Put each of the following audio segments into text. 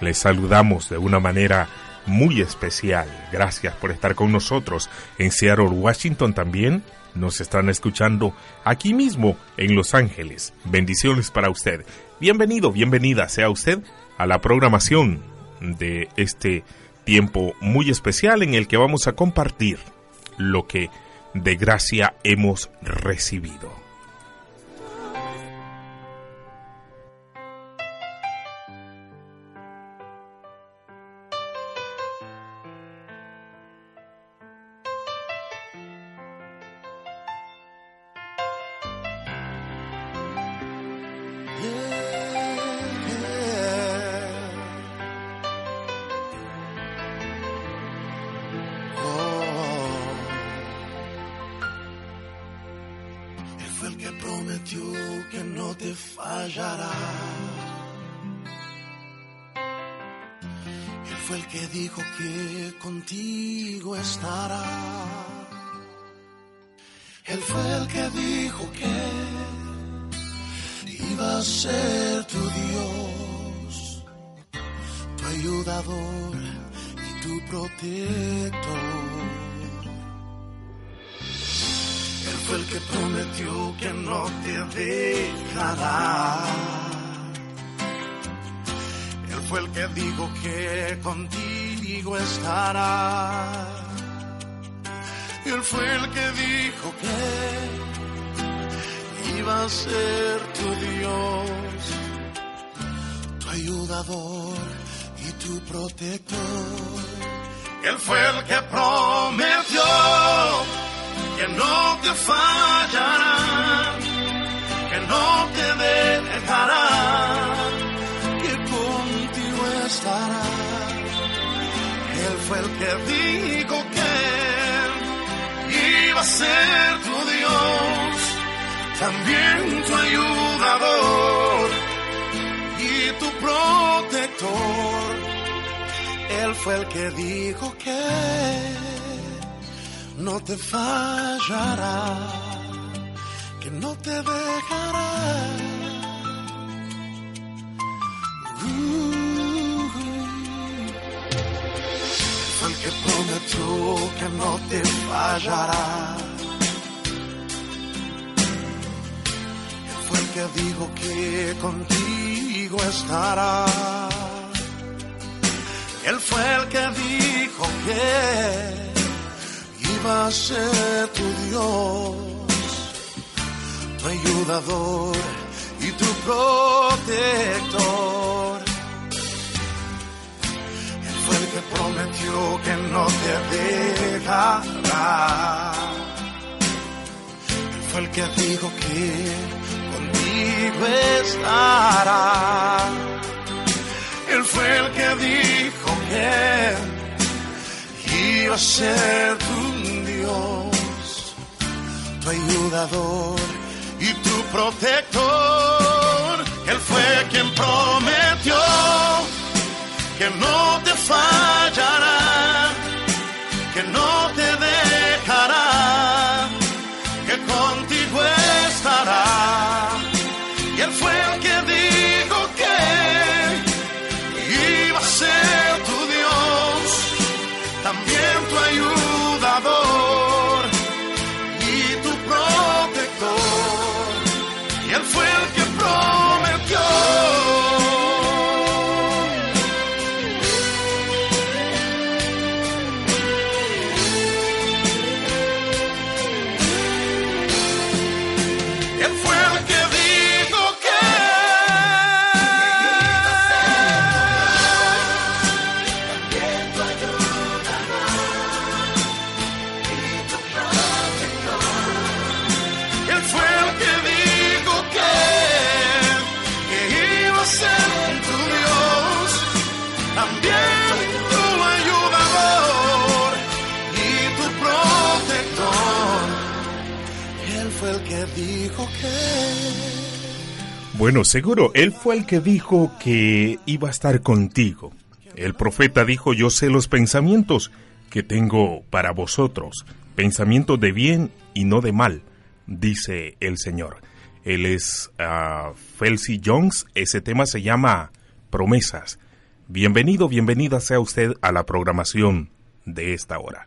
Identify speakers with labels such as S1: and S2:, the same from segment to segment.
S1: Les saludamos de una manera muy especial. Gracias por estar con nosotros en Seattle, Washington también. Nos están escuchando aquí mismo en Los Ángeles. Bendiciones para usted. Bienvenido, bienvenida sea usted a la programación de este tiempo muy especial en el que vamos a compartir lo que de gracia hemos recibido. ser tu Dios, también tu ayudador y tu protector. Él fue el que dijo que no te fallará, que no te dejará. Fue el que prometió que no te fallará te digo que contigo estará. Él fue el que dijo que iba a ser tu Dios, tu ayudador y tu protector. Él fue el que prometió que no te dejará. Él fue el que dijo que estará. Él fue el que dijo que iba a ser tu Dios, tu ayudador y tu protector. Él fue quien prometió que no te fallará, que no te dejará dijo que...
S2: Bueno, seguro, él fue el que dijo que iba a estar contigo. El profeta dijo, yo sé los pensamientos que tengo para vosotros, pensamientos de bien y no de mal, dice el Señor. Él es uh, Jones, ese tema se llama Promesas. Bienvenido, bienvenida sea usted a la programación de esta hora.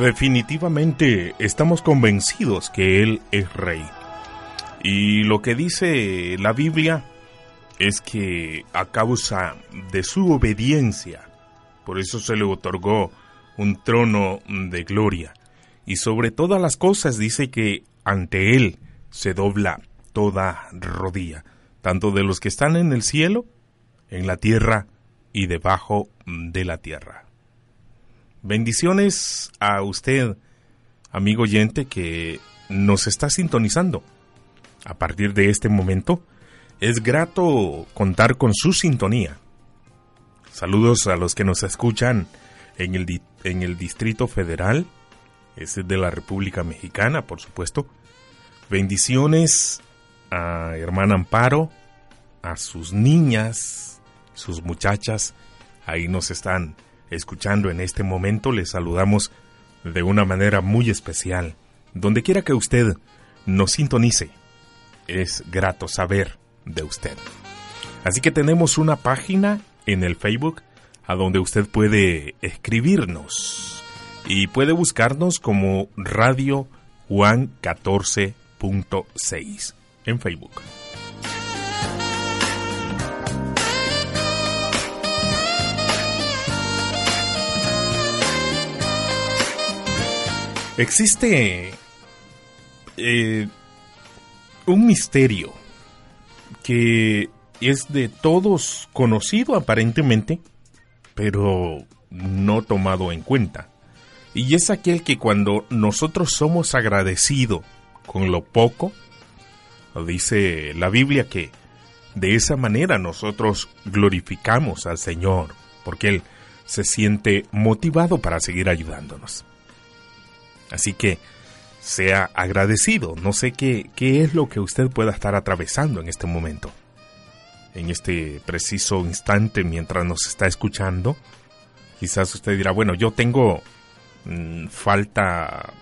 S3: Definitivamente estamos convencidos que Él es rey. Y lo que dice la Biblia es que a causa de su obediencia, por eso se le otorgó un trono de gloria. Y sobre todas las cosas dice que ante Él se dobla toda rodilla, tanto de los que están en el cielo, en la tierra y debajo de la tierra. Bendiciones a usted, amigo oyente, que nos está sintonizando. A partir de este momento, es grato contar con su sintonía. Saludos a los que nos escuchan en el, en el Distrito Federal, es de la República Mexicana, por supuesto. Bendiciones a hermana Amparo, a sus niñas, sus muchachas, ahí nos están escuchando en este momento, les saludamos de una manera muy especial. Donde quiera que usted nos sintonice, es grato saber de usted. Así que tenemos una página en el Facebook a donde usted puede escribirnos y puede buscarnos como Radio Juan 14.6 en Facebook. Existe eh, un misterio que es de todos conocido aparentemente, pero no tomado en cuenta. Y es aquel que cuando nosotros somos agradecidos con lo poco, dice la Biblia que de esa manera nosotros glorificamos al Señor, porque Él se siente motivado para seguir ayudándonos. Así que sea agradecido. No sé qué, qué es lo que usted pueda estar atravesando en este momento. En este preciso instante mientras nos está escuchando. Quizás usted dirá, bueno, yo tengo mm, falta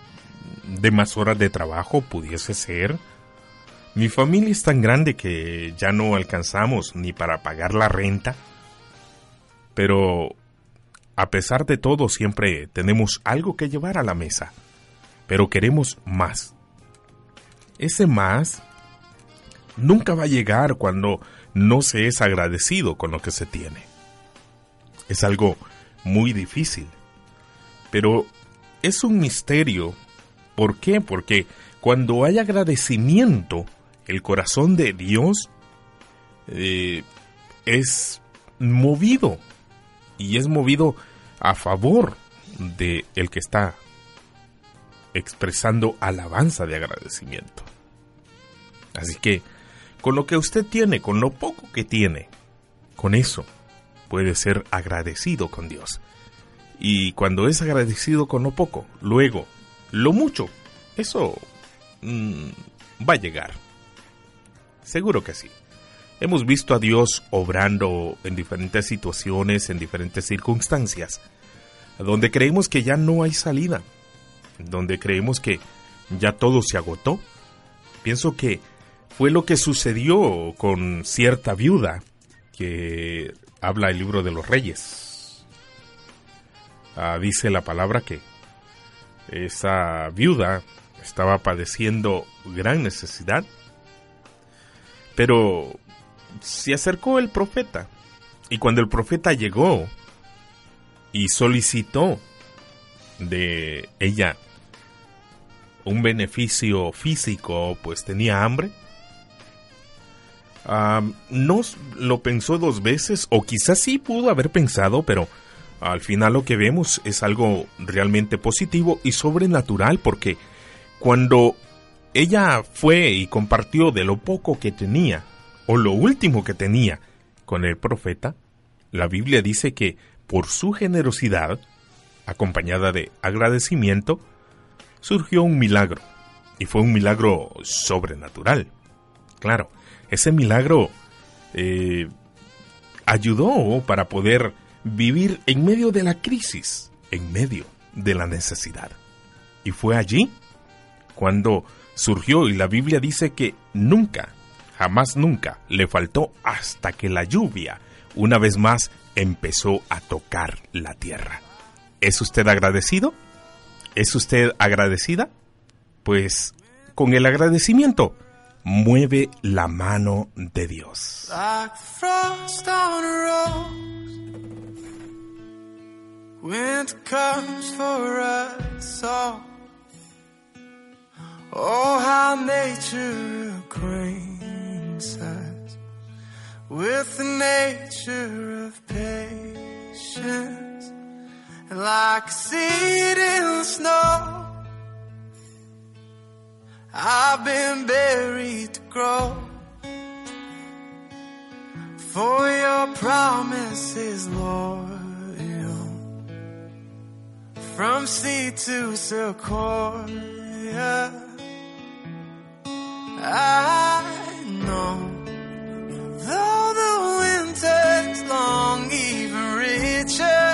S3: de más horas de trabajo, pudiese ser. Mi familia es tan grande que ya no alcanzamos ni para pagar la renta. Pero a pesar de todo, siempre tenemos algo que llevar a la mesa pero queremos más. Ese más nunca va a llegar cuando no se es agradecido con lo que se tiene. Es algo muy difícil, pero es un misterio. ¿Por qué? Porque cuando hay agradecimiento, el corazón de Dios eh, es movido y es movido a favor de el que está expresando alabanza de agradecimiento. Así que, con lo que usted tiene, con lo poco que tiene, con eso puede ser agradecido con Dios. Y cuando es agradecido con lo poco, luego, lo mucho, eso mm, va a llegar. Seguro que sí. Hemos visto a Dios obrando en diferentes situaciones, en diferentes circunstancias, donde creemos que ya no hay salida, donde creemos que ya todo se agotó. Pienso que fue lo que sucedió con cierta viuda que habla el libro de los reyes. Ah, dice la palabra que esa viuda estaba padeciendo gran necesidad, pero se acercó el profeta y cuando el profeta llegó y solicitó de ella un beneficio físico, pues tenía hambre. no lo pensó dos veces, o quizás sí pudo haber pensado, pero al final lo que vemos es algo realmente positivo y sobrenatural, porque cuando ella fue y compartió de lo poco que tenía, o lo último que tenía, con el profeta, la Biblia dice que por su generosidad, acompañada de agradecimiento, surgió un milagro. Y fue un milagro sobrenatural. Claro, ese milagro eh, ayudó para poder vivir en medio de la crisis, en medio de la necesidad. Y fue allí cuando surgió y la Biblia dice que nunca, jamás nunca le faltó hasta que la lluvia una vez más empezó a tocar la tierra. ¿Es usted agradecido? ¿Es usted agradecida? Pues con el agradecimiento mueve la mano de Dios.
S4: like frost on a rose. Comes for us all. Oh, how nature acquaints us with the nature of patience. Like seed in the snow, I've been buried to grow. For your promise is loyal. From sea to sequoia. I know. Though the winter's long, even richer,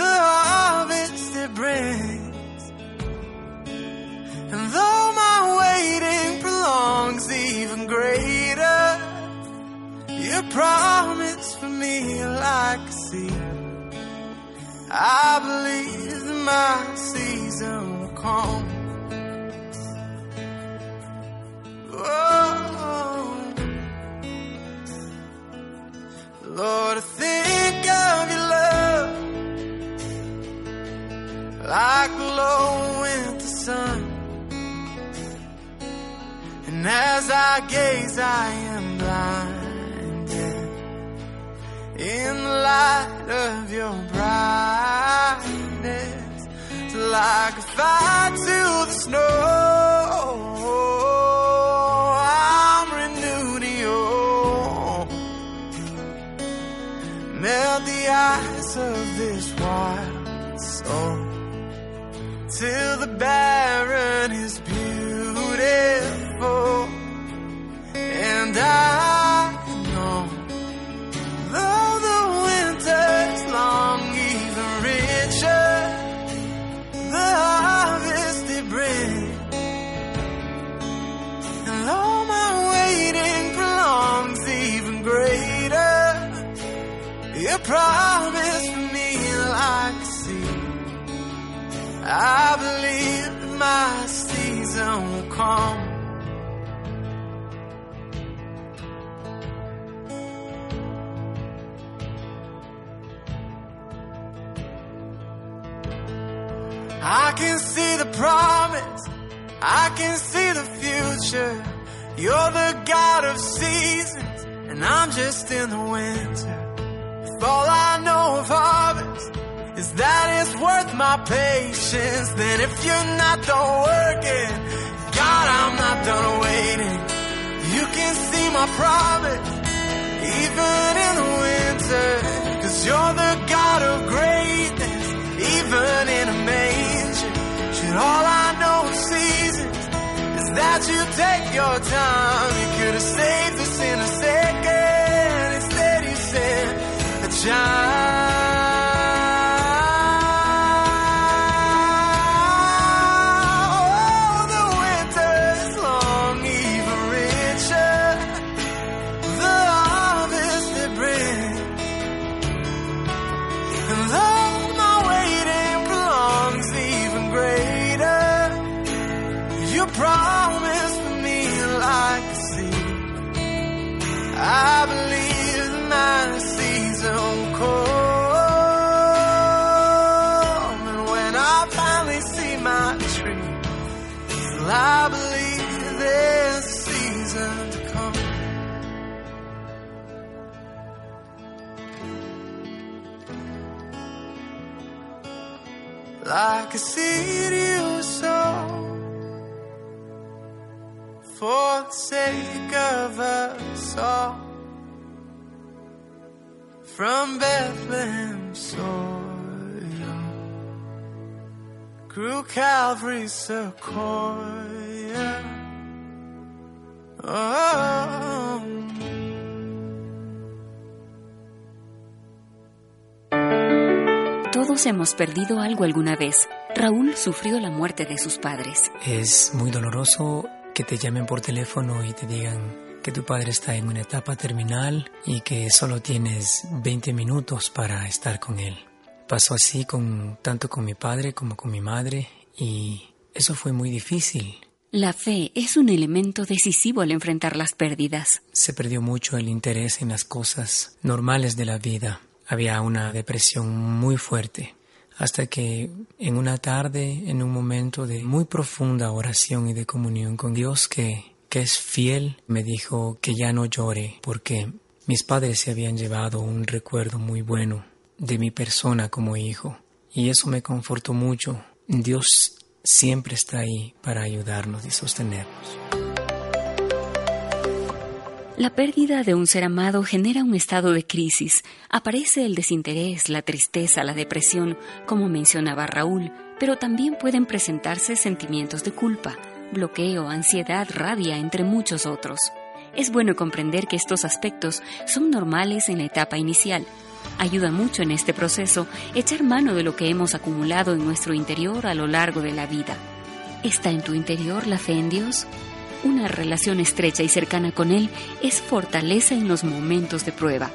S4: the harvest it brings. And though my waiting prolongs, even greater. Your promise for me like a seed. I believe my season will come. Oh, Lord, I think of your love like low winter sun. And as I gaze, I am blinded in the light of your brightness. It's like a fire to the snow. Melt the ice of this wild soul till the barren is beautiful. And I know, though the winter's long, even richer, the harvest it brings. And though my waiting prolongs, even greater, your promise for me like a seed. I my season will come. I can see the promise. I can see the future. You're the God of seasons, and I'm just in the winter. All I know of harvest is that it's worth my patience, then if you're not done working, God, I'm not done waiting. You can see my promise, even in the winter, cause you're the God of greatness, even in a manger. Should all I know of seasons is that you take your time, you could have saved us in a second, instead you sent a child. Like a seed you sow for the sake of us all. From Bethlehem soil grew Calvary's sequoia. Oh.
S5: Todos hemos perdido algo alguna vez. Raúl sufrió la muerte de sus padres.
S6: Es muy doloroso que te llamen por teléfono y te digan que tu padre está en una etapa terminal y que solo tienes 20 minutos para estar con él. pasó así con tanto con mi padre como con mi madre y eso fue muy difícil.
S5: La fe es un elemento decisivo al enfrentar las pérdidas.
S6: Se perdió mucho el interés en las cosas normales de la vida. Había una depresión muy fuerte hasta que en una tarde, en un momento de muy profunda oración y de comunión con Dios que, que es fiel, me dijo que ya no llore porque mis padres se habían llevado un recuerdo muy bueno de mi persona como hijo y eso me confortó mucho. Dios siempre está ahí para ayudarnos y sostenernos.
S5: La pérdida de un ser amado genera un estado de crisis. Aparece el desinterés, la tristeza, la depresión, como mencionaba Raúl, pero también pueden presentarse sentimientos de culpa, bloqueo, ansiedad, rabia, entre muchos otros. Es bueno comprender que estos aspectos son normales en la etapa inicial. Ayuda mucho en este proceso echar mano de lo que hemos acumulado en nuestro interior a lo largo de la vida. ¿Está en tu interior la fe en Dios? Una relación estrecha y cercana con Él es fortaleza en los momentos de prueba,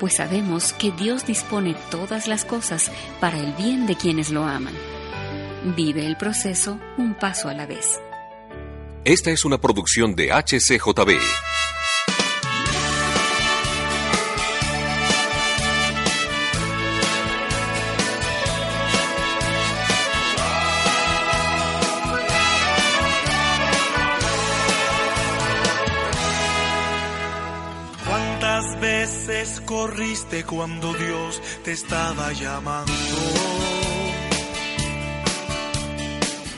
S5: pues sabemos que Dios dispone todas las cosas para el bien de quienes lo aman. Vive el proceso un paso a la vez.
S7: Esta es una producción de HCJB.
S8: Corriste cuando Dios te estaba llamando?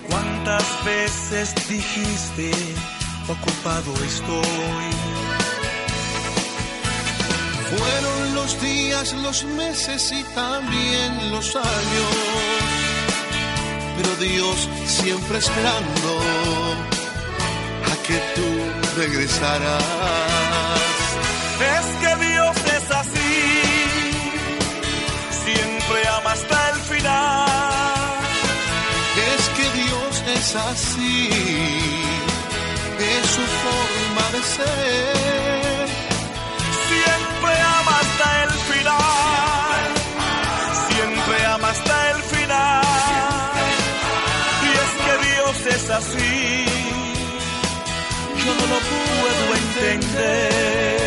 S8: ¿Cuántas veces dijiste, ocupado estoy? Fueron los días, los meses y también los años, pero Dios siempre esperando a que tú regresaras. Es que Dios es así, es su forma de ser. Siempre ama hasta el final, siempre ama hasta el final. Y es que Dios es así, yo no lo puedo entender.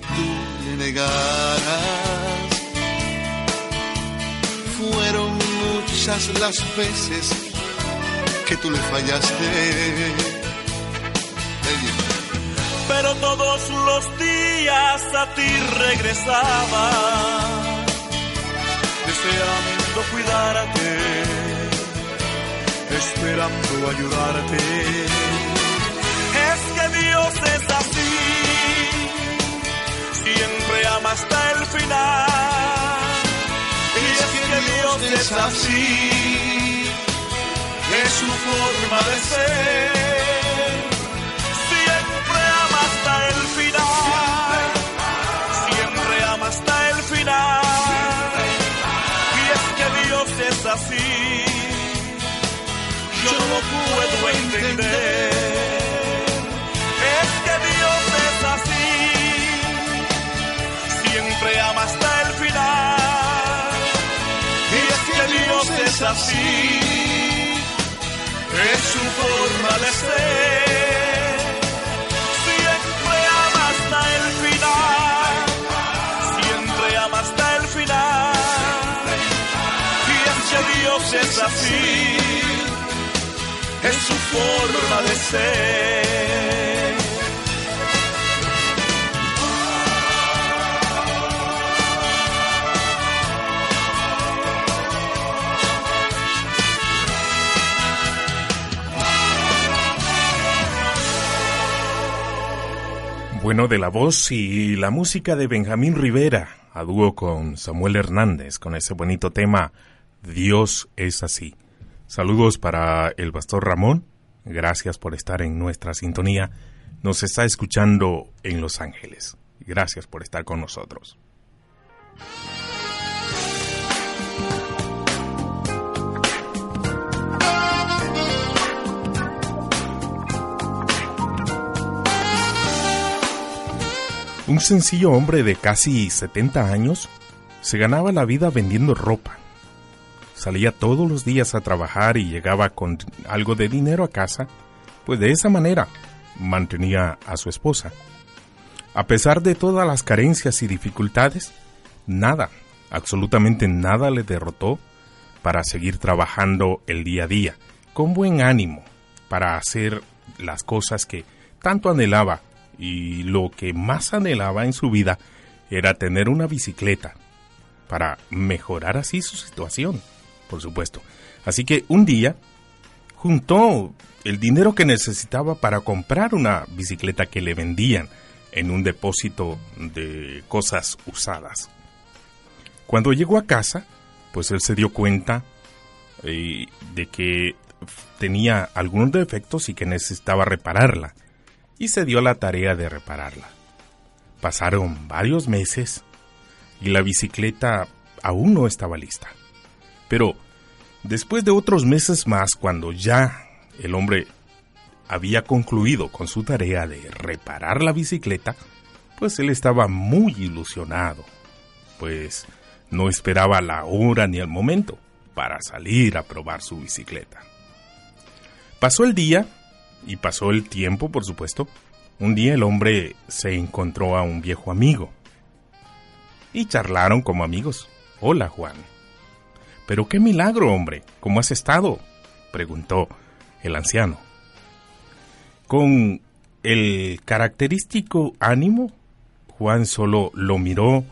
S8: Tú le negaras. Fueron muchas las veces que tú le fallaste. Pero todos los días a ti regresaba, deseando cuidarte, esperando ayudarte. Es que Dios es siempre ama hasta el final. Y es que Dios es así, es su forma de ser. Siempre ama hasta el final, siempre ama hasta el final. Y es que Dios es así, yo no lo puedo entender. Siempre ama hasta el final. Y es que Dios es así, es su forma de ser. Siempre ama hasta el final, siempre ama hasta el final. Y es que Dios es así, es su forma de ser.
S3: Bueno, de la voz y la música de Benjamín Rivera, a dúo con Samuel Hernández, con ese bonito tema Dios es así. Saludos para el pastor Ramón, gracias por estar en nuestra sintonía. nos está escuchando en Los Ángeles. Gracias por estar con nosotros. Un sencillo hombre de casi 70 años se ganaba la vida vendiendo ropa. Salía todos los días a trabajar y llegaba con algo de dinero a casa, pues de esa manera mantenía a su esposa. A pesar de todas las carencias y dificultades, nada, absolutamente nada le derrotó para seguir trabajando el día a día, con buen ánimo, para hacer las cosas que tanto anhelaba y lo que más anhelaba en su vida era tener una bicicleta para mejorar así su situación, por supuesto. Así que un día juntó el dinero que necesitaba para comprar una bicicleta que le vendían en un depósito de cosas usadas. Cuando llegó a casa, pues él se dio cuenta eh, de que tenía algunos defectos y que necesitaba repararla y se dio la tarea de repararla. Pasaron varios meses y la bicicleta aún no estaba lista. Pero después de otros meses más, cuando ya el hombre había concluido con su tarea de reparar la bicicleta, pues él estaba muy ilusionado, pues no esperaba la hora ni el momento para salir a probar su bicicleta. Pasó el día y pasó el tiempo, por supuesto, un día el hombre se encontró a un viejo amigo y charlaron como amigos. Hola, Juan. Pero qué milagro, hombre. ¿Cómo has estado? preguntó el anciano. Con el característico ánimo, Juan solo lo miró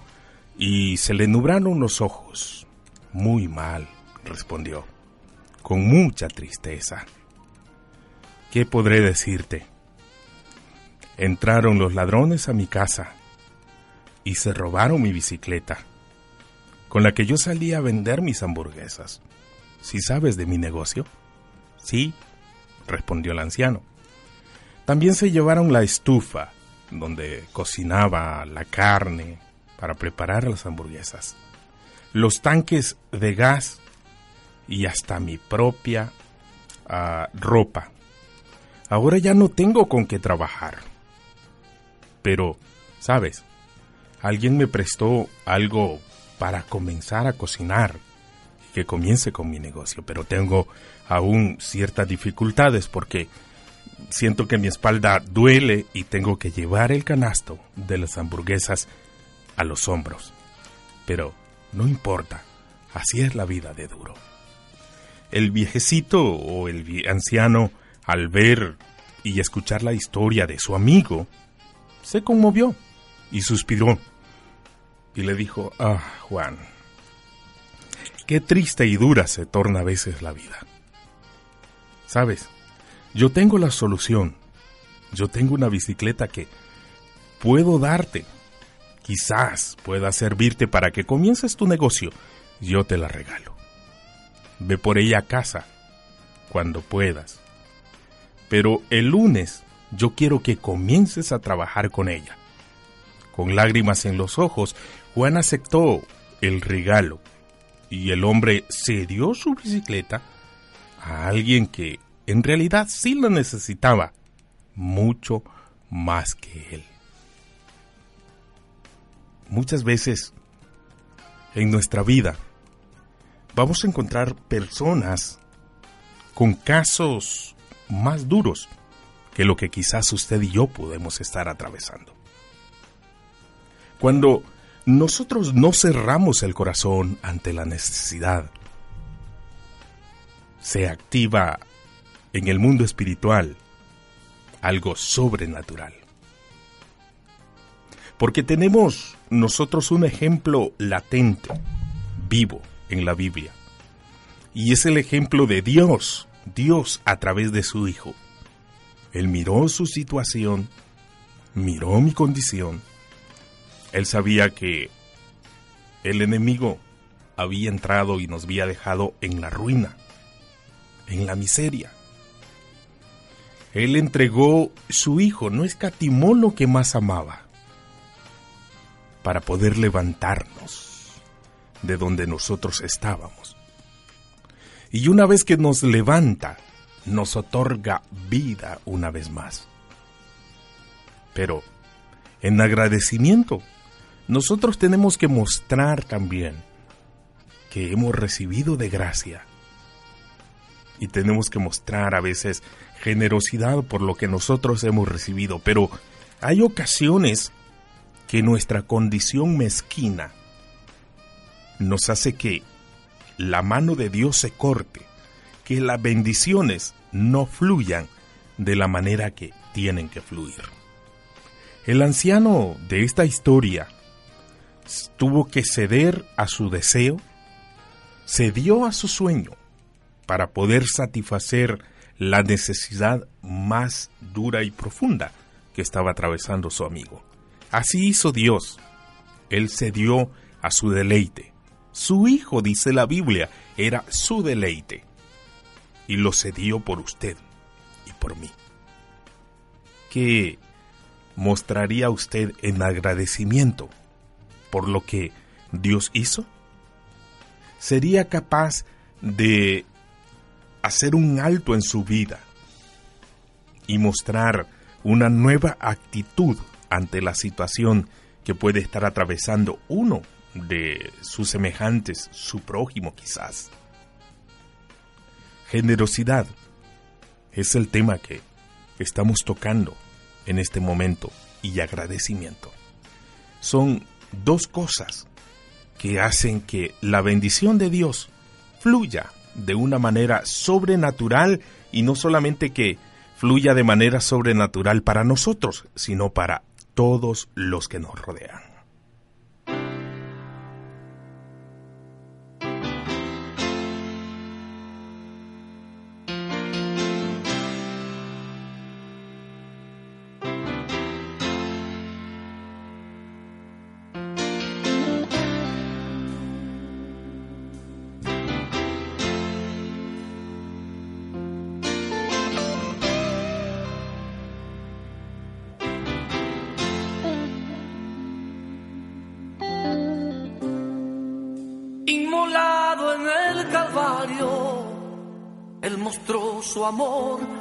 S3: y se le nubraron los ojos. Muy mal, respondió, con mucha tristeza. ¿Qué podré decirte? Entraron los ladrones a mi casa y se robaron mi bicicleta, con la que yo salí a vender mis hamburguesas. ¿Si sabes de mi negocio? Sí, respondió el anciano. También se llevaron la estufa, donde cocinaba la carne para preparar las hamburguesas, los tanques de gas y hasta mi propia ah, ropa Ahora ya no tengo con qué trabajar. Pero, ¿sabes? Alguien me prestó algo para comenzar a cocinar y que comience con mi negocio, pero tengo aún ciertas dificultades porque siento que mi espalda duele y tengo que llevar el canasto de las hamburguesas a los hombros. Pero no importa, así es la vida de duro. El viejecito o el anciano al ver y escuchar la historia de su amigo, se conmovió y suspiró. Y le dijo, ah, Juan, qué triste y dura se torna a veces la vida. Sabes, yo tengo la solución. Yo tengo una bicicleta que puedo darte. Quizás pueda servirte para que comiences tu negocio. Yo te la regalo. Ve por ella a casa cuando puedas pero el lunes yo quiero que comiences a trabajar con ella. Con lágrimas en los ojos, Juan aceptó el regalo y el hombre cedió su bicicleta a alguien que en realidad sí la necesitaba mucho más que él. Muchas veces en nuestra vida vamos a encontrar personas con casos más duros que lo que quizás usted y yo podemos estar atravesando. Cuando nosotros no cerramos el corazón ante la necesidad, se activa en el mundo espiritual algo sobrenatural. Porque tenemos nosotros un ejemplo latente, vivo en la Biblia. Y es el ejemplo de Dios Dios a través de su Hijo. Él miró su situación, miró mi condición. Él sabía que el enemigo había entrado y nos había dejado en la ruina, en la miseria. Él entregó su Hijo, no escatimó lo que más amaba, para poder levantarnos de donde nosotros estábamos. Y una vez que nos levanta, nos otorga vida una vez más. Pero, en agradecimiento, nosotros tenemos que mostrar también que hemos recibido de gracia. Y tenemos que mostrar a veces generosidad por lo que nosotros hemos recibido, pero hay ocasiones que nuestra condición mezquina nos hace que la mano de Dios se corte, que las bendiciones no fluyan de la manera que tienen que fluir. El anciano de esta historia tuvo que ceder a su deseo, cedió a su sueño para poder satisfacer la necesidad más dura y profunda que estaba atravesando su amigo. Así hizo Dios. Él cedió a su deleite. Su hijo, dice la Biblia, era su deleite. Y lo cedió por usted y por mí. ¿Qué mostraría usted en agradecimiento por lo que Dios hizo? ¿Sería capaz de hacer un alto en su vida y mostrar una nueva actitud ante la situación que puede estar atravesando uno de sus semejantes, su prójimo quizás. Generosidad es el tema que estamos tocando en este momento y agradecimiento. Son dos cosas que hacen que la bendición de Dios fluya de una manera sobrenatural y no solamente que fluya de manera sobrenatural para nosotros, sino para todos los que nos rodean.
S9: Amor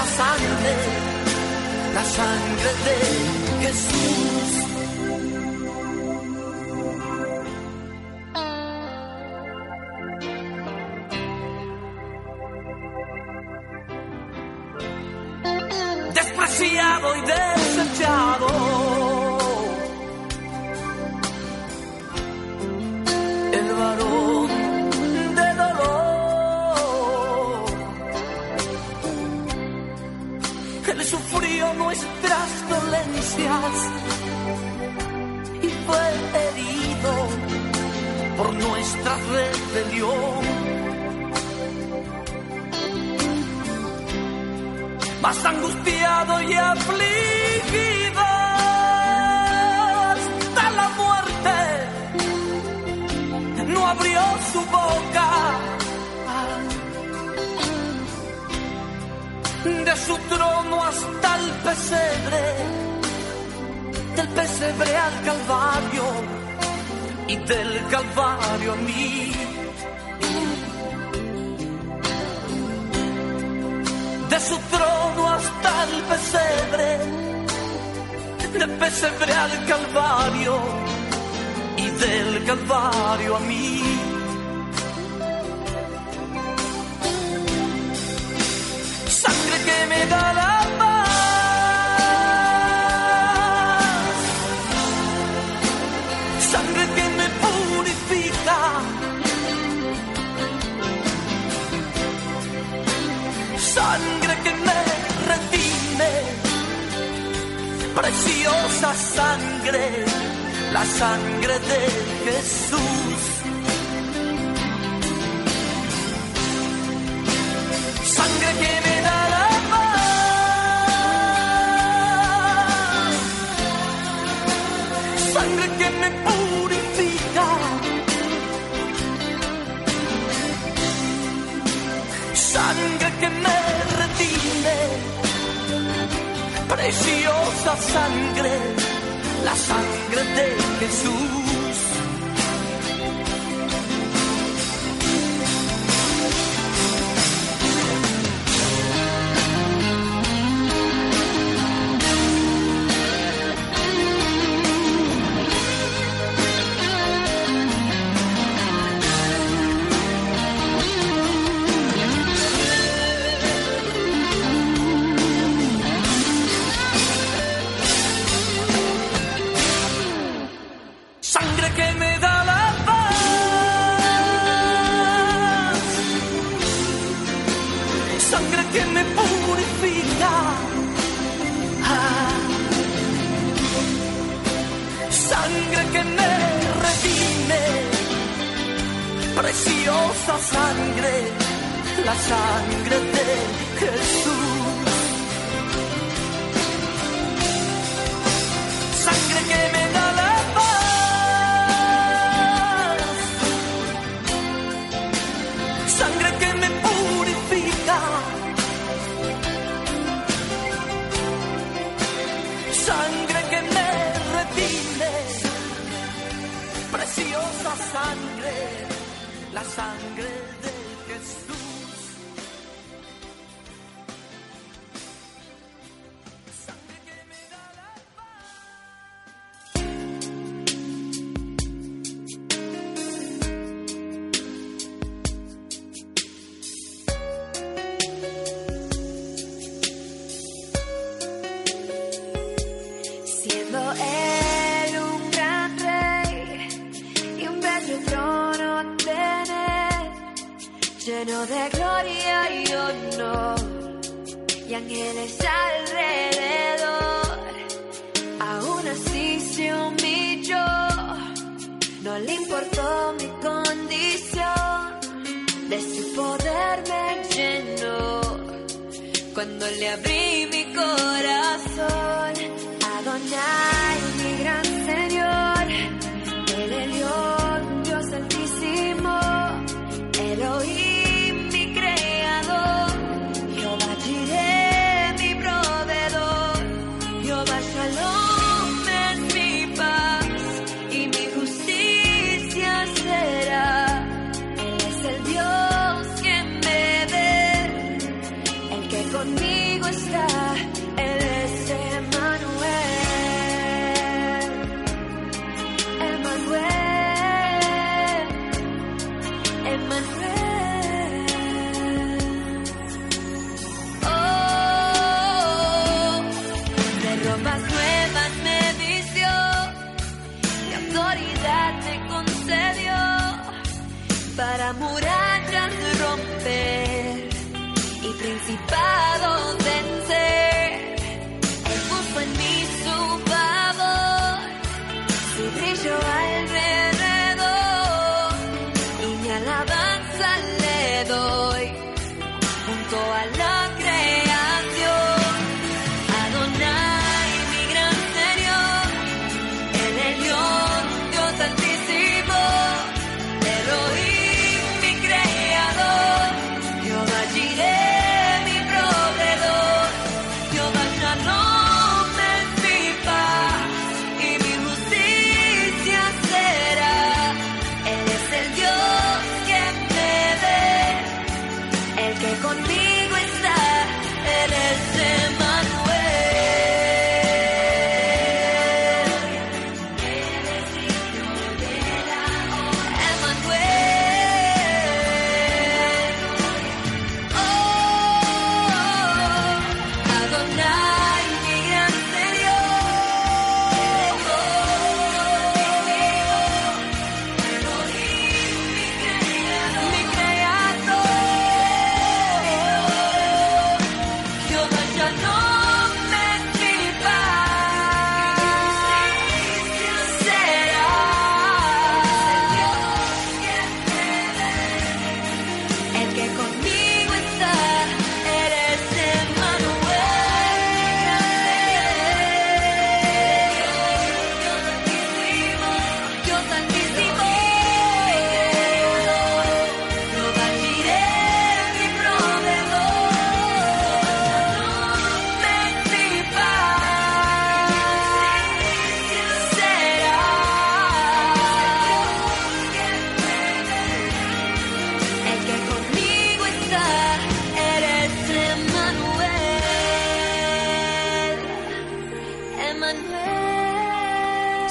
S9: preciosa sangre, la sangre de Jesús. Jesús.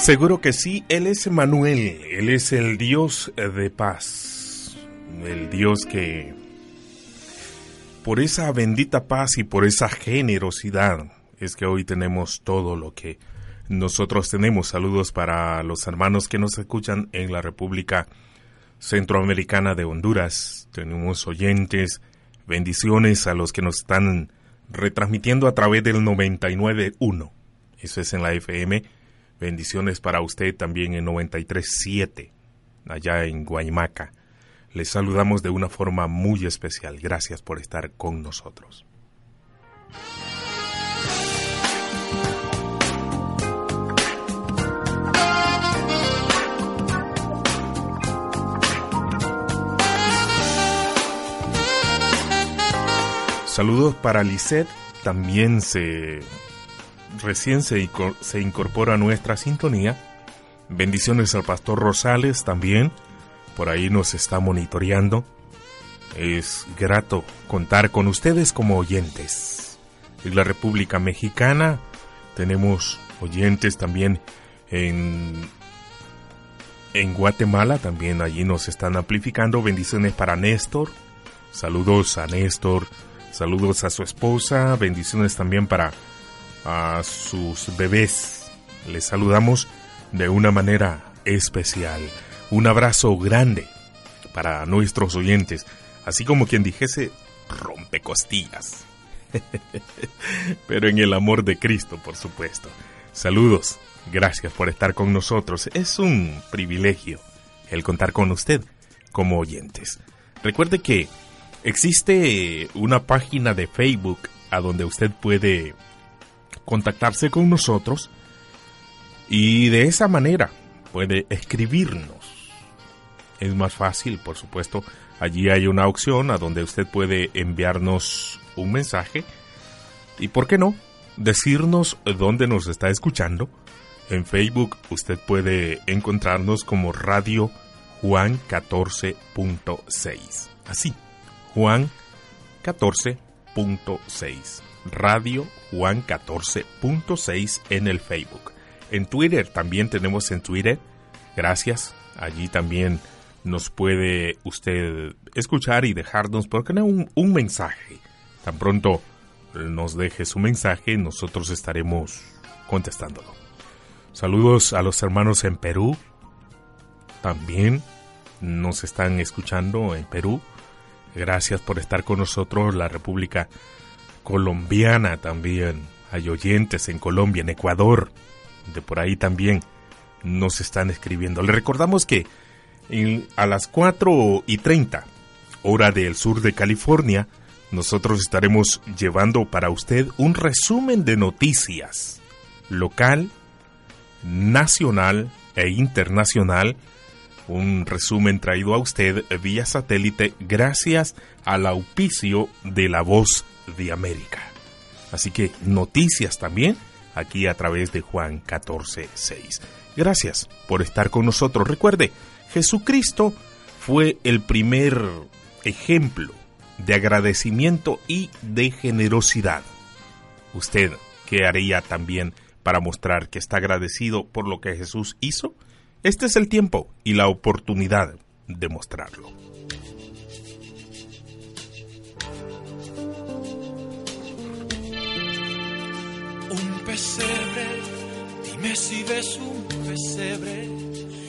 S3: Seguro que sí, Él es Emanuel, Él es el Dios de paz, el Dios que por esa bendita paz y por esa generosidad es que hoy tenemos todo lo que nosotros tenemos. Saludos para los hermanos que nos escuchan en la República Centroamericana de Honduras. Tenemos oyentes, bendiciones a los que nos están retransmitiendo a través del 99.1. Eso es en la FM Bendiciones para usted también en 93.7, allá en Guaymaca. Les saludamos de una forma muy especial. Gracias por estar con nosotros. Saludos para Lisette, también se recién se, se incorpora a nuestra sintonía. Bendiciones al pastor Rosales también, por ahí nos está monitoreando. Es grato contar con ustedes como oyentes. En la República Mexicana tenemos oyentes también en, en Guatemala, también allí nos están amplificando. Bendiciones para Néstor. Saludos a Néstor. Saludos a su esposa. Bendiciones también para a sus bebés. Les saludamos de una manera especial. Un abrazo grande para nuestros oyentes, así como quien dijese rompe costillas. Pero en el amor de Cristo, por supuesto. Saludos, gracias por estar con nosotros. Es un privilegio el contar con usted como oyentes. Recuerde que existe una página de Facebook a donde usted puede contactarse con nosotros y de esa manera puede escribirnos. Es más fácil, por supuesto. Allí hay una opción a donde usted puede enviarnos un mensaje y, ¿por qué no?, decirnos dónde nos está escuchando. En Facebook usted puede encontrarnos como Radio Juan 14.6. Así, Juan 14.6. Radio Juan 14.6 en el Facebook. En Twitter también tenemos en Twitter. Gracias. Allí también nos puede usted escuchar y dejarnos, porque no? Un, un mensaje. Tan pronto nos deje su mensaje, nosotros estaremos contestándolo. Saludos a los hermanos en Perú. También nos están escuchando en Perú. Gracias por estar con nosotros, la República colombiana también. Hay oyentes en Colombia, en Ecuador, de por ahí también nos están escribiendo. Le recordamos que a las 4 y 30, hora del sur de California, nosotros estaremos llevando para usted un resumen de noticias local, nacional e internacional. Un resumen traído a usted vía satélite gracias al auspicio de la voz de América. Así que noticias también aquí a través de Juan 14:6. Gracias por estar con nosotros. Recuerde, Jesucristo fue el primer ejemplo de agradecimiento y de generosidad. ¿Usted qué haría también para mostrar que está agradecido por lo que Jesús hizo? Este es el tiempo y la oportunidad de mostrarlo.
S10: Dime si ves un pesebre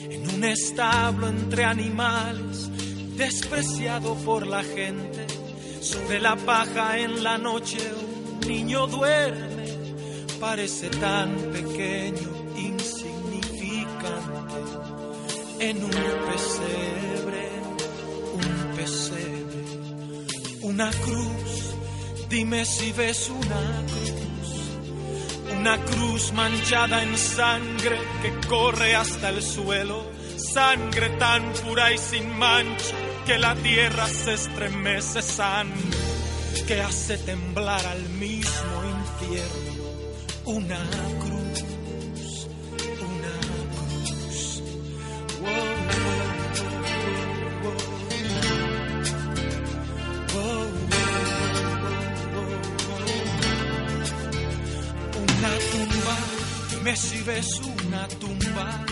S10: en un establo entre animales, despreciado por la gente. Sobre la paja en la noche un niño duerme, parece tan pequeño, insignificante. En un pesebre, un pesebre, una cruz. Dime si ves una cruz una cruz manchada en sangre que corre hasta el suelo, sangre tan pura y sin mancha que la tierra se estremece, sangre que hace temblar al mismo infierno. Una cruz, Dime si ves un una tumba.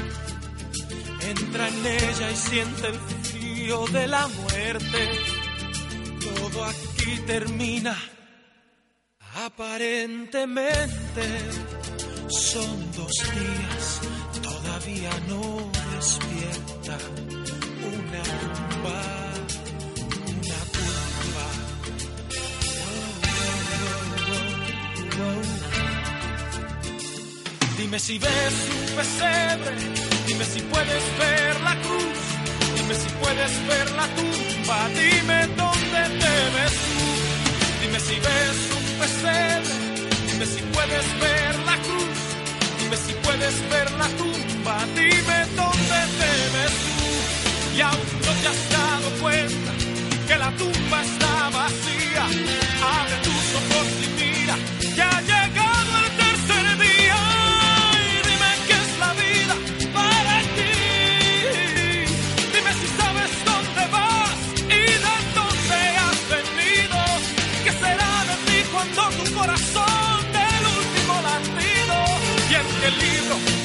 S10: Entra en ella y siente el frío de la muerte. Todo aquí termina. Aparentemente son dos días, todavía no despierta una tumba, Dime si ves un pesebre, dime si puedes ver la cruz, dime si puedes ver la tumba, dime dónde te ves tú, dime si ves un pesebre, dime si puedes ver la cruz, dime si puedes ver la tumba, dime dónde te ves tú, y aún no te has dado cuenta que la tumba está vacía, abre tus ojos y mira, qué libro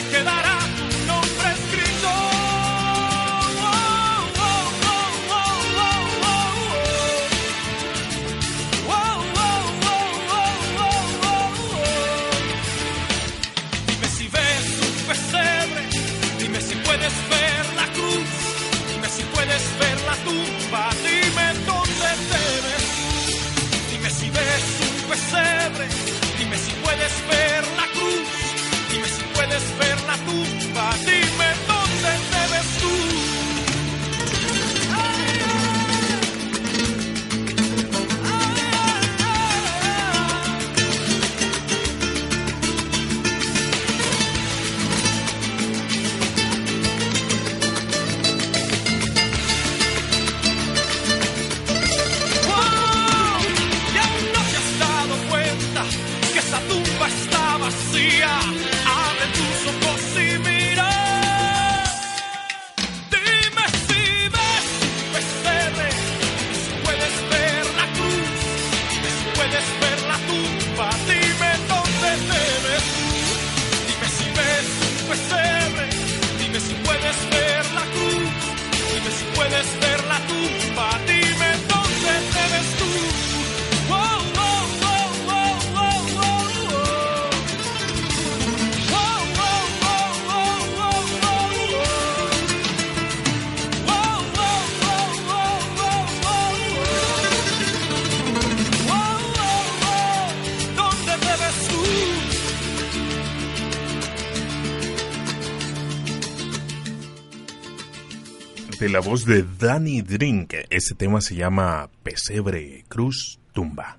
S10: la
S3: voz de Danny Drink, ese tema se llama Pesebre, Cruz, Tumba.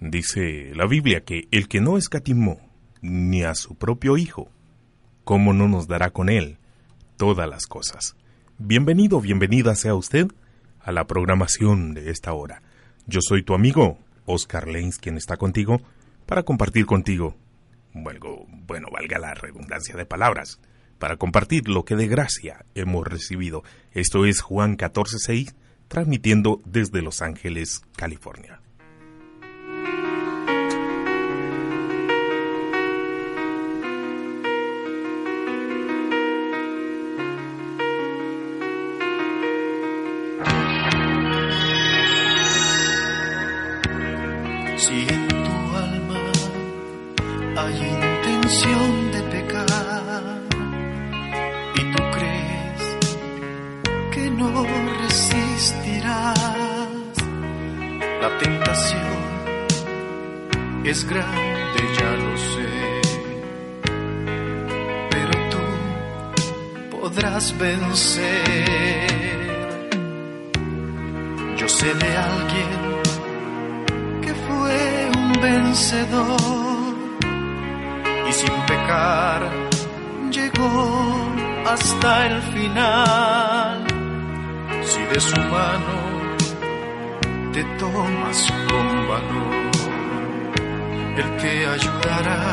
S3: Dice la Biblia que el que no escatimó ni a su propio Hijo, ¿cómo no nos dará con él todas las cosas? Bienvenido, bienvenida sea usted a la programación de esta hora. Yo soy tu amigo, Oscar Lenz, quien está contigo para compartir contigo, bueno, valga la redundancia de palabras, para compartir lo que de gracia hemos recibido. Esto es Juan 14:6, transmitiendo desde Los Ángeles, California.
S11: Si en tu alma hay intención es grande, ya lo sé, pero tú podrás vencer. Yo sé de alguien que fue un vencedor y sin pecar llegó hasta el final. Si de su mano te tomas con valor, Él te ayudará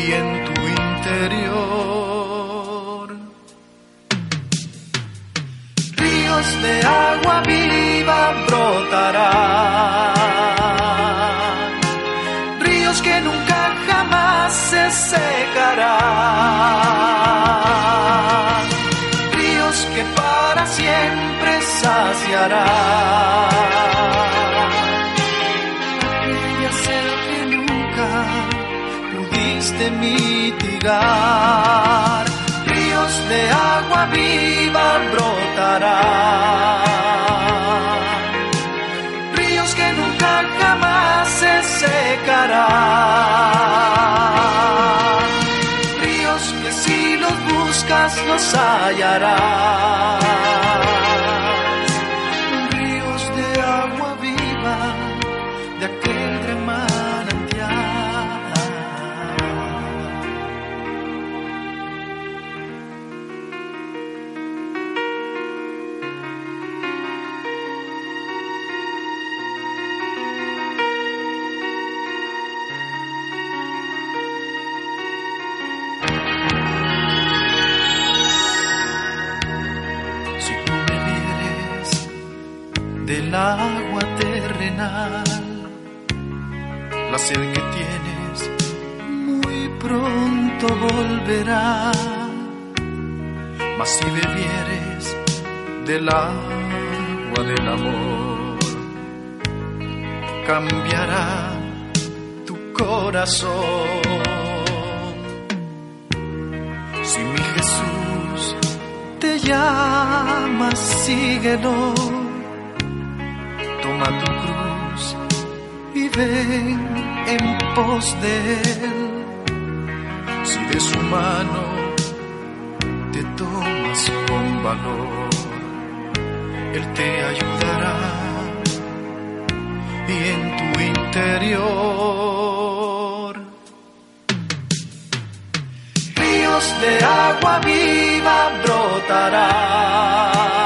S11: y en tu interior. Ríos de agua viva brotarán, ríos que nunca jamás se secarán. Saciarán. Ya sé que nunca pudiste mitigar, ríos de agua viva brotarán, ríos que nunca jamás se secarán, ríos que si los buscas los hallarás, agua terrenal, la sed que tienes muy pronto volverá. Mas si bebieres del agua del amor, cambiará tu corazón. Si mi Jesús te llama, síguelo. Toma tu cruz y ven en pos de él. Si de su mano te tomas con valor, él te ayudará y en tu interior ríos de agua viva brotarán,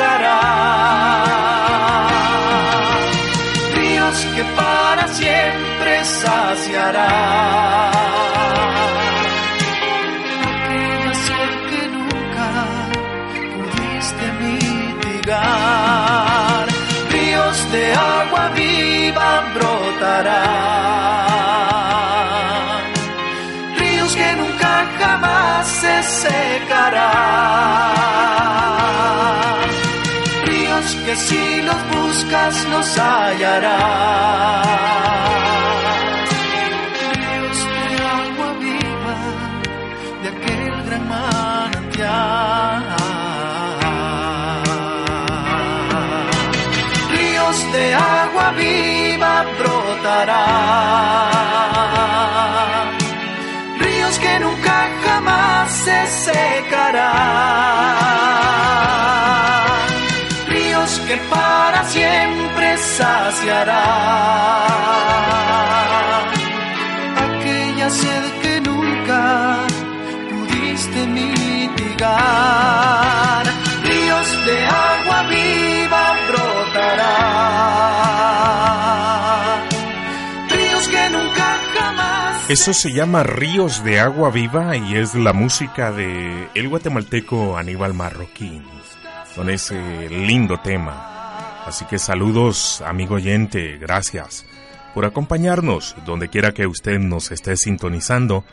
S11: secarán, ríos que para siempre saciarán. Aquella sed que nunca pudiste mitigar, ríos de agua viva brotarán, ríos que nunca jamás se secarán, que si los buscas los hallarás, ríos de agua viva de aquel gran manantial. Ríos de agua viva brotarán, ríos que nunca jamás se secarán, que para siempre saciarán aquella sed que nunca pudiste mitigar, ríos de agua viva brotarán, ríos que nunca jamás
S3: Eso se llama Ríos de Agua Viva y es la música de el guatemalteco Aníbal Marroquín con ese lindo tema. Así que saludos, amigo oyente, gracias por acompañarnos donde quiera que usted nos esté sintonizando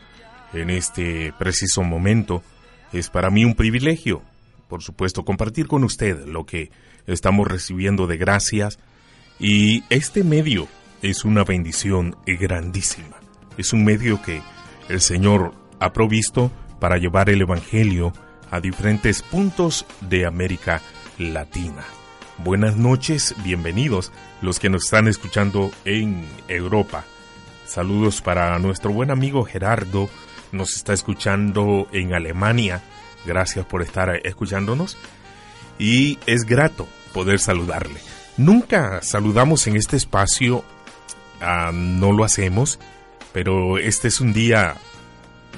S3: en este preciso momento. Es para mí un privilegio, por supuesto, compartir con usted lo que estamos recibiendo de gracias y este medio es una bendición grandísima. Es un medio que el Señor ha provisto para llevar el Evangelio a diferentes puntos de América Latina. Buenas noches, bienvenidos los que nos están escuchando en Europa. Saludos para nuestro buen amigo Gerardo, nos está escuchando en Alemania. Gracias por estar escuchándonos y es grato poder saludarle. Nunca saludamos en este espacio, ah, no lo hacemos, pero este es un día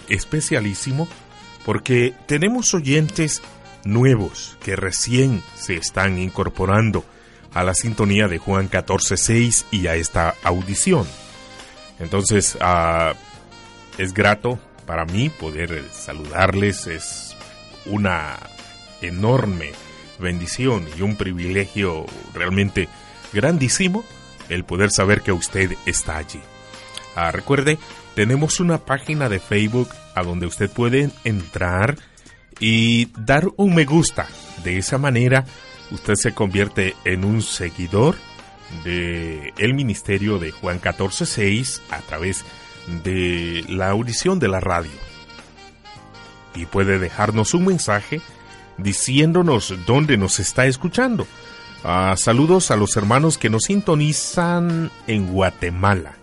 S3: especialísimo porque tenemos oyentes nuevos que recién se están incorporando a la sintonía de Juan 14.6 y a esta audición. Entonces, ah, es grato para mí poder saludarles, es una enorme bendición y un privilegio realmente grandísimo el poder saber que usted está allí. Ah, recuerde, tenemos una página de Facebook a donde usted puede entrar y dar un me gusta. De esa manera, usted se convierte en un seguidor de el ministerio de Juan 14:6 a través de la audición de la radio. Y puede dejarnos un mensaje diciéndonos dónde nos está escuchando. Ah, saludos a los hermanos que nos sintonizan en Guatemala.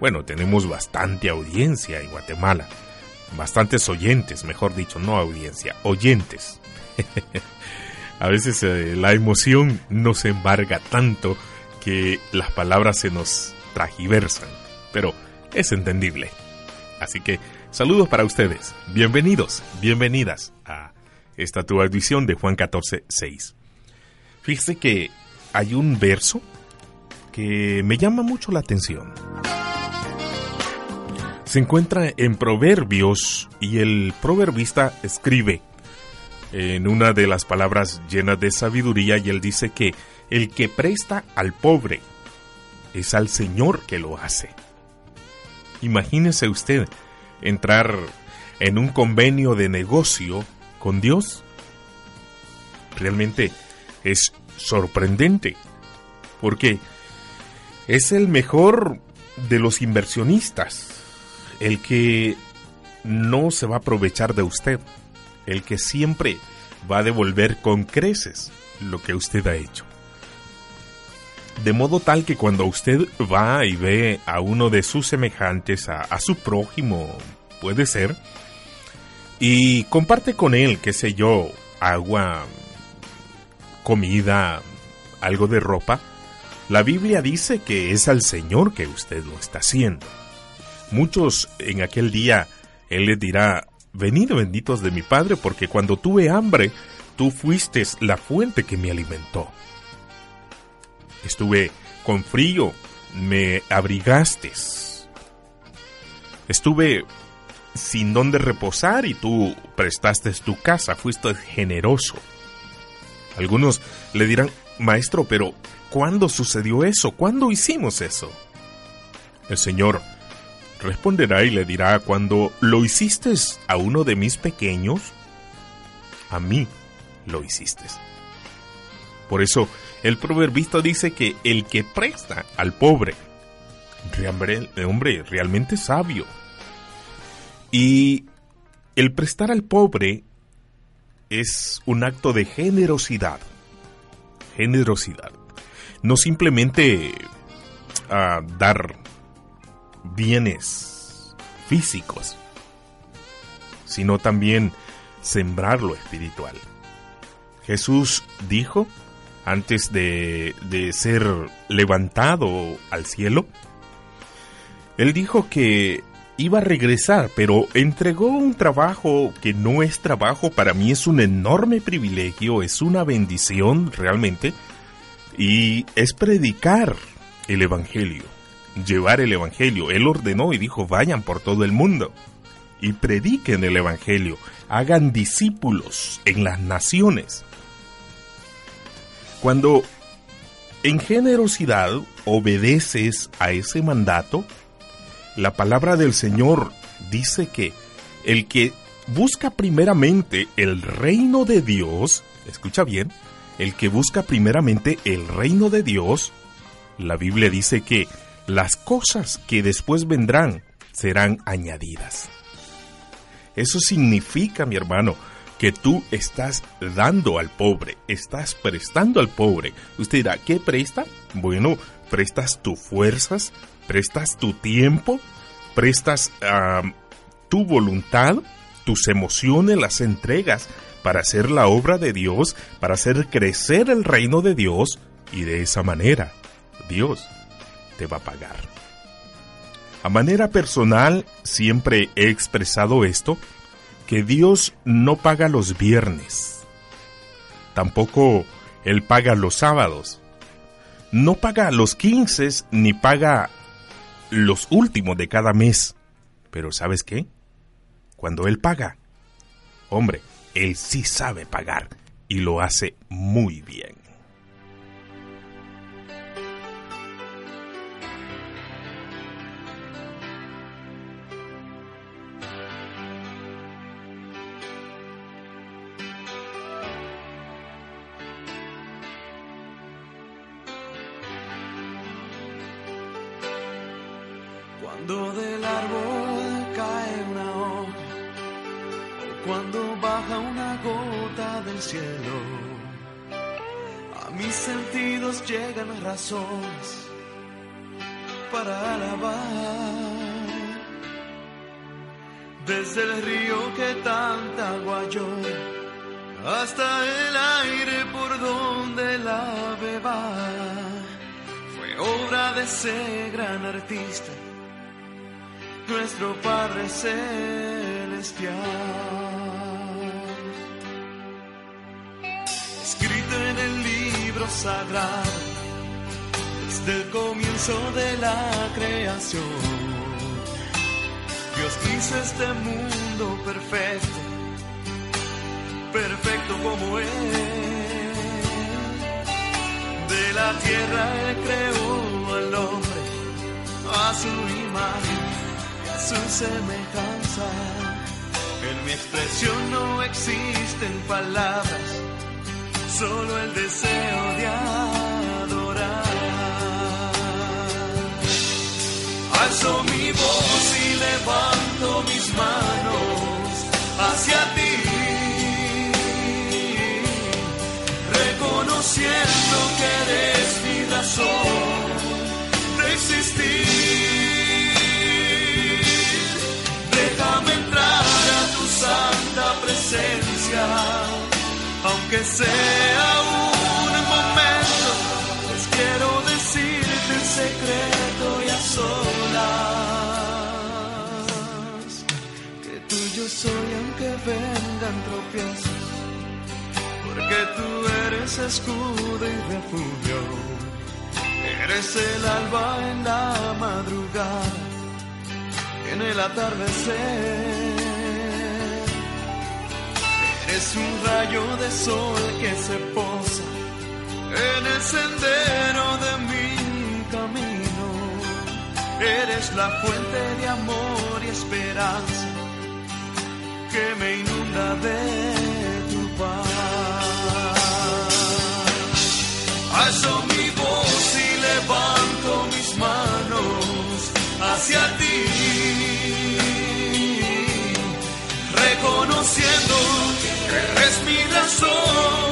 S3: Bueno, tenemos bastante audiencia en Guatemala. Bastantes oyentes, mejor dicho, no audiencia, oyentes. a veces eh, la emoción nos embarga tanto que las palabras se nos tragiversan, pero es entendible. Así que saludos para ustedes, bienvenidos, bienvenidas a esta tu edición de Juan 14, 6. Fíjese que hay un verso que me llama mucho la atención. Se encuentra en Proverbios y el proverbista escribe en una de las palabras llenas de sabiduría y él dice que el que presta al pobre es al Señor que lo hace. Imagínese usted entrar en un convenio de negocio con Dios. Realmente es sorprendente, porque es el mejor de los inversionistas, el que no se va a aprovechar de usted, el que siempre va a devolver con creces lo que usted ha hecho. De modo tal que cuando usted va y ve a uno de sus semejantes, a, a su prójimo, puede ser, y comparte con él, qué sé yo, agua, comida, algo de ropa, la Biblia dice que es al Señor que usted lo está haciendo. Muchos en aquel día, Él les dirá, venid benditos de mi Padre, porque cuando tuve hambre, tú fuiste la fuente que me alimentó. Estuve con frío, me abrigaste. Estuve sin dónde reposar y tú prestaste tu casa, fuiste generoso. Algunos le dirán, maestro, pero ¿cuándo sucedió eso? ¿Cuándo hicimos eso? El Señor responderá y le dirá, cuando lo hiciste a uno de mis pequeños, a mí lo hiciste. Por eso el proverbista dice que el que presta al pobre, hombre realmente sabio. Y el prestar al pobre es un acto de generosidad. Generosidad. No simplemente a dar bienes físicos, sino también sembrar lo espiritual. Jesús dijo, antes de, de ser levantado al cielo, Él dijo que iba a regresar, pero entregó un trabajo que no es trabajo, para mí es un enorme privilegio, es una bendición realmente, y es predicar el Evangelio, llevar el Evangelio. Él ordenó y dijo, vayan por todo el mundo y prediquen el Evangelio, hagan discípulos en las naciones. Cuando en generosidad obedeces a ese mandato, la palabra del Señor dice que el que busca primeramente el reino de Dios, escucha bien, el que busca primeramente el reino de Dios, la Biblia dice que las cosas que después vendrán serán añadidas. Eso significa, mi hermano, que tú estás dando al pobre, estás prestando al pobre. Usted dirá, ¿qué presta? Bueno, prestas tus fuerzas, prestas tu tiempo, prestas tu voluntad, tus emociones, las entregas para hacer la obra de Dios, para hacer crecer el reino de Dios y de esa manera Dios te va a pagar. A manera personal siempre he expresado esto, que Dios no paga los viernes, tampoco Él paga los sábados, no paga los quinces ni paga los últimos de cada mes. Pero ¿sabes qué? Cuando Él paga, hombre, Él sí sabe pagar y lo hace muy bien.
S8: Para alabar. Desde el río que tanta agua llora hasta el aire por donde la beba. Fue obra de ese gran artista, nuestro Padre Celestial. Escrito en el libro sagrado, desde el comienzo de la creación. Dios hizo este mundo perfecto perfecto como Él. De la tierra Él creó al hombre a su imagen y a su semejanza. En mi expresión no existen palabras, solo el deseo de adorar. Y levanto mis manos hacia ti. reconociendo que eres mi razón de existir. Déjame entrar a tu santa presencia, aunque sea soy aunque vengan tropiezos porque tú eres escudo y refugio. Eres el alba en la madrugada, en el atardecer. Eres un rayo de sol que se posa en el sendero de mi camino. Eres la fuente de amor y esperanza que me inunda de tu paz. Alzo mi voz y levanto mis manos hacia ti, reconociendo que eres mi razón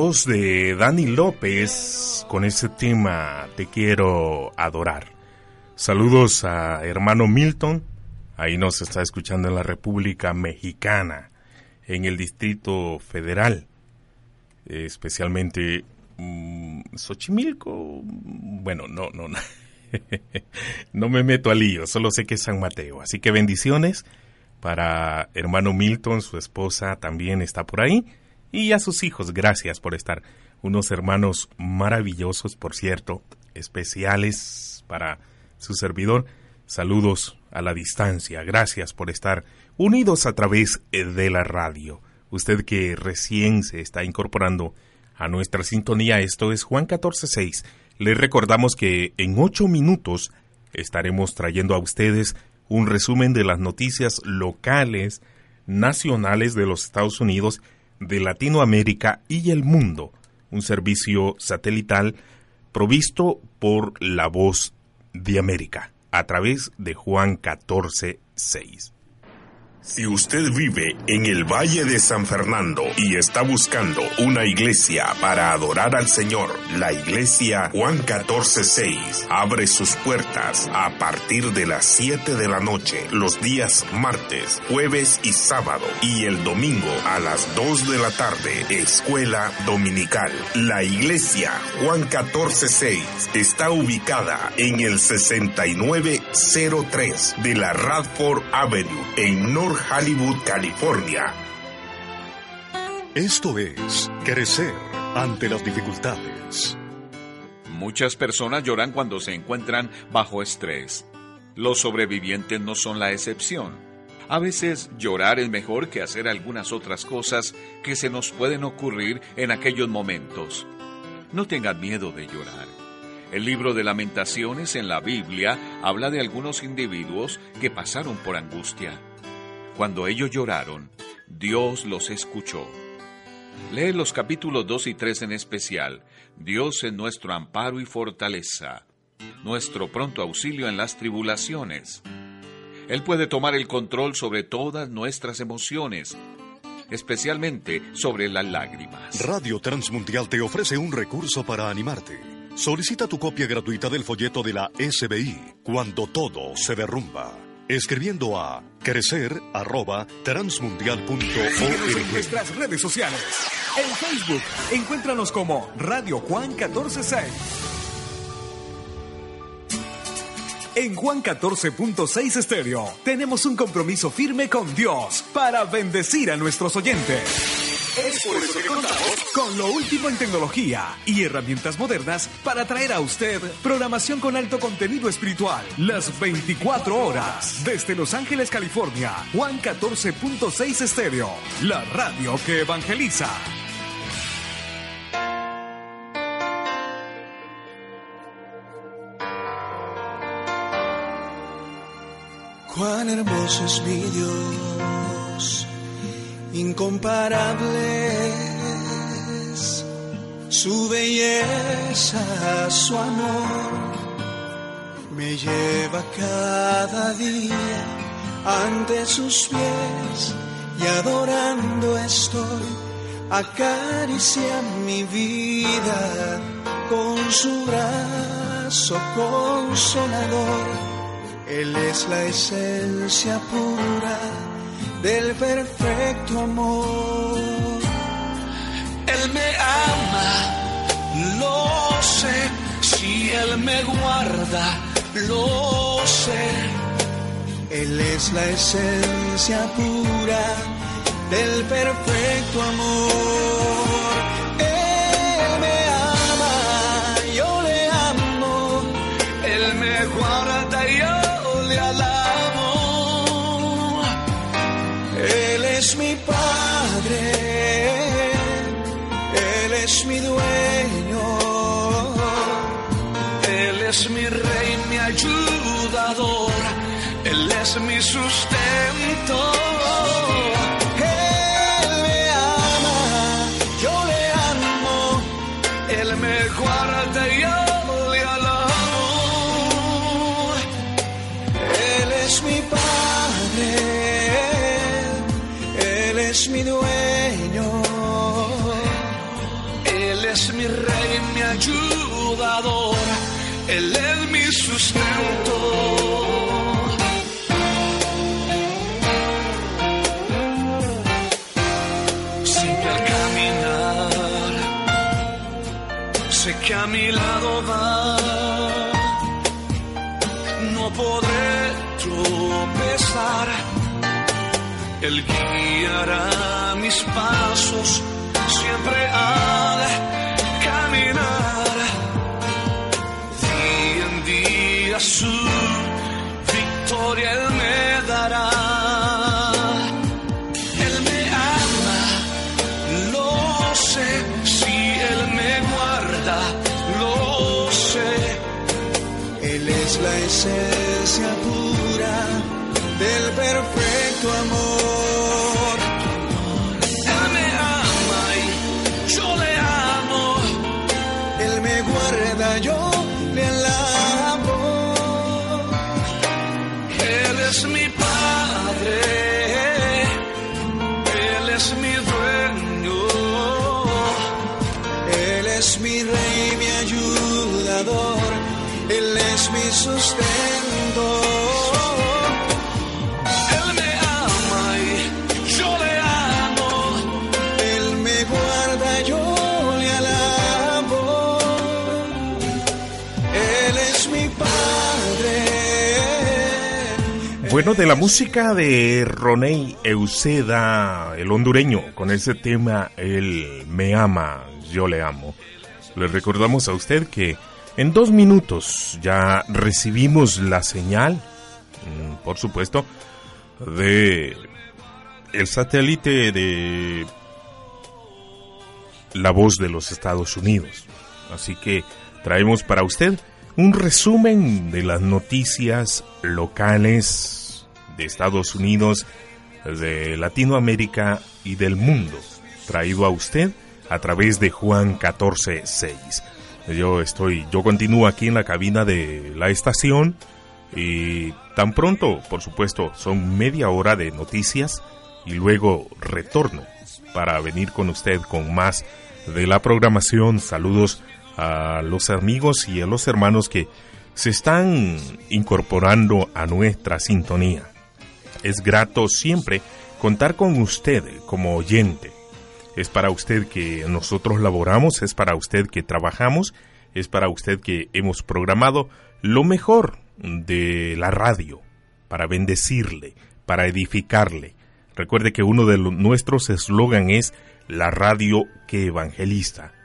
S8: voz de
S3: Dani López con ese tema Te quiero adorar. Saludos a hermano Milton, ahí nos está escuchando en la República Mexicana, en el Distrito Federal, especialmente mm, Xochimilco. Bueno, no, no, no. no me meto al lío, solo sé que es San Mateo. Así que bendiciones para hermano Milton, su esposa también está por ahí, y a sus hijos, gracias por estar. Unos hermanos maravillosos, por cierto, especiales para su servidor. Saludos a la distancia, gracias por estar unidos a través eh, de la radio. Usted que recién se está incorporando a nuestra sintonía, esto es Juan 14.6, Les recordamos que en ocho minutos estaremos trayendo a ustedes un resumen de las noticias locales, nacionales de los Estados Unidos, de Latinoamérica y el mundo. Un servicio satelital provisto por La Voz de América a través de Juan 14, 6.
S12: Si usted vive en el Valle de San Fernando y está buscando una iglesia para adorar al Señor, la iglesia Juan 14:6 abre sus puertas a partir de las 7 de la noche los días martes, jueves y sábado y el domingo a las 2 de la tarde, escuela dominical. La iglesia Juan 14:6 está ubicada en el 6903 de la Radford Avenue en North Hollywood, California.
S13: Esto es Crecer ante las dificultades.
S14: Muchas personas lloran cuando se encuentran bajo estrés. Los sobrevivientes no son la excepción. A veces llorar es mejor que hacer algunas otras cosas que se nos pueden ocurrir en aquellos momentos. No tengan miedo de llorar. El libro de lamentaciones en la Biblia habla de algunos individuos que pasaron por angustia. Cuando ellos lloraron, Dios los escuchó. Lee los capítulos 2 y 3 en especial. Dios es nuestro amparo y fortaleza, nuestro pronto auxilio en las tribulaciones. Él puede tomar el control sobre todas nuestras emociones, especialmente sobre las lágrimas.
S13: Radio Transmundial te ofrece un recurso para animarte. Solicita tu copia gratuita del folleto de la SBI, Cuando todo se derrumba escribiendo a crecer arroba transmundial.org.
S15: nuestras redes sociales. En Facebook, encuéntranos como Radio Juan 146. En Juan 14.6 Estéreo tenemos un compromiso firme con Dios para bendecir a nuestros oyentes. Con lo último en tecnología y herramientas modernas para traer a usted programación con alto contenido espiritual las 24 horas desde Los Ángeles, California. Juan 14.6 Estéreo, la radio que evangeliza.
S4: Cuán hermoso es mi Dios incomparables, su belleza, su amor, me lleva cada día ante sus pies y adorando estoy, acaricia mi vida con su brazo consolador. Él es la esencia pura del perfecto amor.
S10: Él me ama, lo sé, si Él me guarda, lo sé.
S4: Él es la esencia pura del perfecto amor. Él es mi
S10: sustento.
S4: Del perfecto amor.
S10: Él me ama y yo le amo.
S4: Él me guarda, yo le alabo.
S10: Él es mi padre. Él es mi dueño.
S4: Él es mi rey, mi ayudador. Él es mi sustento.
S3: Bueno, de la música de Roney Euseda, el hondureño, con ese tema Él me ama, yo le amo. Le recordamos a usted que en dos minutos ya recibimos la señal, mm, por supuesto, de el satélite de la voz de los Estados Unidos. Así que traemos para usted un resumen de las noticias locales de Estados Unidos, de Latinoamérica y del mundo, traído a usted a través de Juan 14:6. Yo estoy, yo continúo aquí en la cabina de la estación y tan pronto, por supuesto, son media hora de noticias y luego retorno para venir con usted con más de la programación. Saludos a los amigos y a los hermanos que se están incorporando a nuestra sintonía. Es grato siempre contar con usted como oyente. Es para usted que nosotros laboramos, es para usted que trabajamos, es para usted que hemos programado lo mejor de la radio para bendecirle, para edificarle. Recuerde que uno de nuestros eslogan es la radio que evangeliza.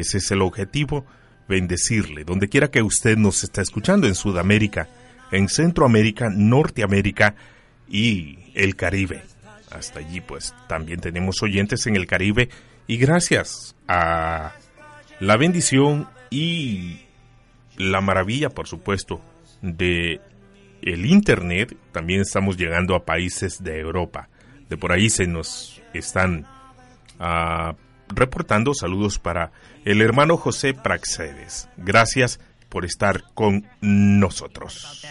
S3: Ese es el objetivo, bendecirle, donde quiera que usted nos está escuchando, en Sudamérica, en Centroamérica, Norteamérica y el Caribe. Hasta allí pues también tenemos oyentes en el Caribe y gracias a la bendición y la maravilla, por supuesto, de el Internet, también estamos llegando a países de Europa. De por ahí se nos están ah, reportando saludos para el hermano José Praxedes. Gracias por estar con nosotros.